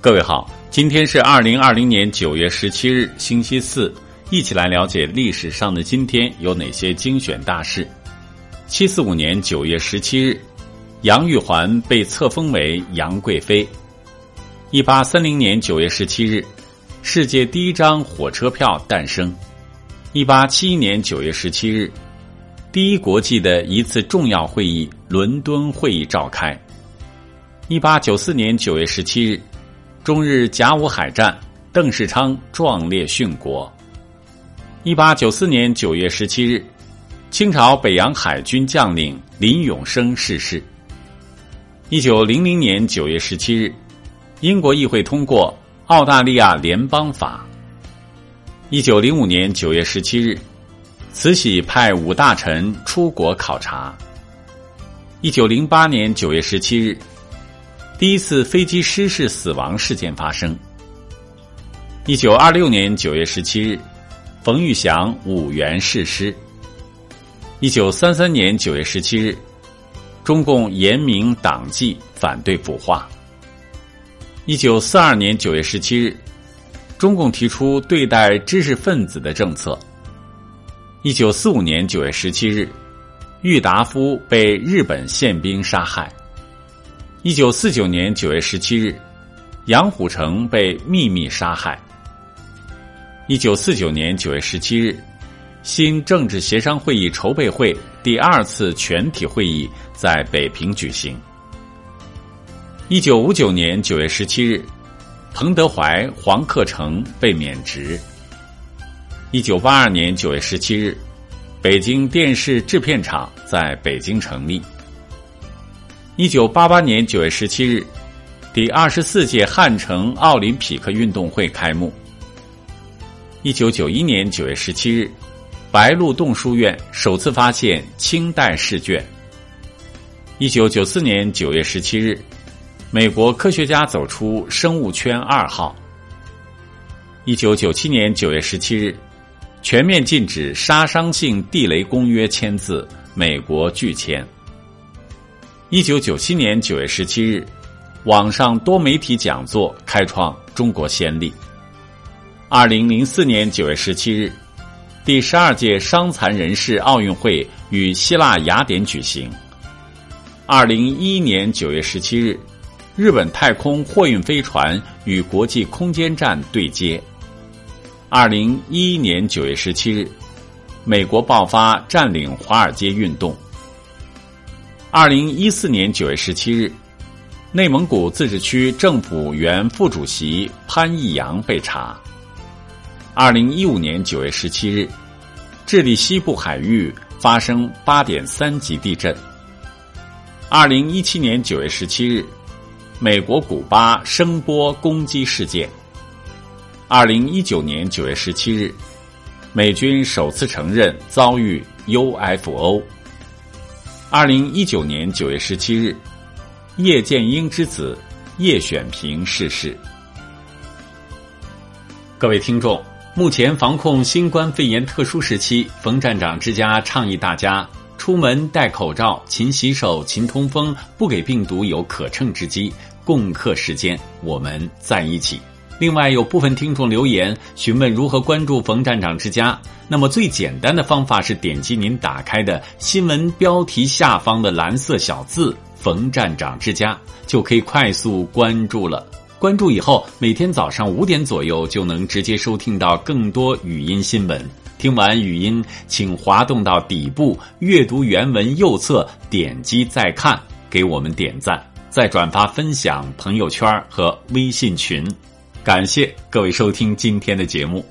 各位好，今天是二零二零年九月十七日，星期四，一起来了解历史上的今天有哪些精选大事。七四五年九月十七日，杨玉环被册封为杨贵妃。一八三零年九月十七日，世界第一张火车票诞生。一八七一年九月十七日，第一国际的一次重要会议——伦敦会议召开。一八九四年九月十七日。中日甲午海战，邓世昌壮烈殉国。一八九四年九月十七日，清朝北洋海军将领林永生逝世。一九零零年九月十七日，英国议会通过澳大利亚联邦法。一九零五年九月十七日，慈禧派五大臣出国考察。一九零八年九月十七日。第一次飞机失事死亡事件发生。一九二六年九月十七日，冯玉祥五原逝师。一九三三年九月十七日，中共严明党纪，反对腐化。一九四二年九月十七日，中共提出对待知识分子的政策。一九四五年九月十七日，郁达夫被日本宪兵杀害。一九四九年九月十七日，杨虎城被秘密杀害。一九四九年九月十七日，新政治协商会议筹备会第二次全体会议在北平举行。一九五九年九月十七日，彭德怀、黄克诚被免职。一九八二年九月十七日，北京电视制片厂在北京成立。一九八八年九月十七日，第二十四届汉城奥林匹克运动会开幕。一九九一年九月十七日，白鹿洞书院首次发现清代试卷。一九九四年九月十七日，美国科学家走出生物圈二号。一九九七年九月十七日，全面禁止杀伤性地雷公约签字，美国拒签。一九九七年九月十七日，网上多媒体讲座开创中国先例。二零零四年九月十七日，第十二届伤残人士奥运会与希腊雅典举行。二零一一年九月十七日，日本太空货运飞船与国际空间站对接。二零一一年九月十七日，美国爆发占领华尔街运动。二零一四年九月十七日，内蒙古自治区政府原副主席潘义阳被查。二零一五年九月十七日，智利西部海域发生八点三级地震。二零一七年九月十七日，美国古巴声波攻击事件。二零一九年九月十七日，美军首次承认遭遇 UFO。二零一九年九月十七日，叶剑英之子叶选平逝世。各位听众，目前防控新冠肺炎特殊时期，冯站长之家倡议大家出门戴口罩、勤洗手、勤通风，不给病毒有可乘之机。共克时间，我们在一起。另外，有部分听众留言询问如何关注冯站长之家。那么，最简单的方法是点击您打开的新闻标题下方的蓝色小字“冯站长之家”，就可以快速关注了。关注以后，每天早上五点左右就能直接收听到更多语音新闻。听完语音，请滑动到底部阅读原文右侧，点击再看，给我们点赞，再转发分享朋友圈和微信群。感谢各位收听今天的节目。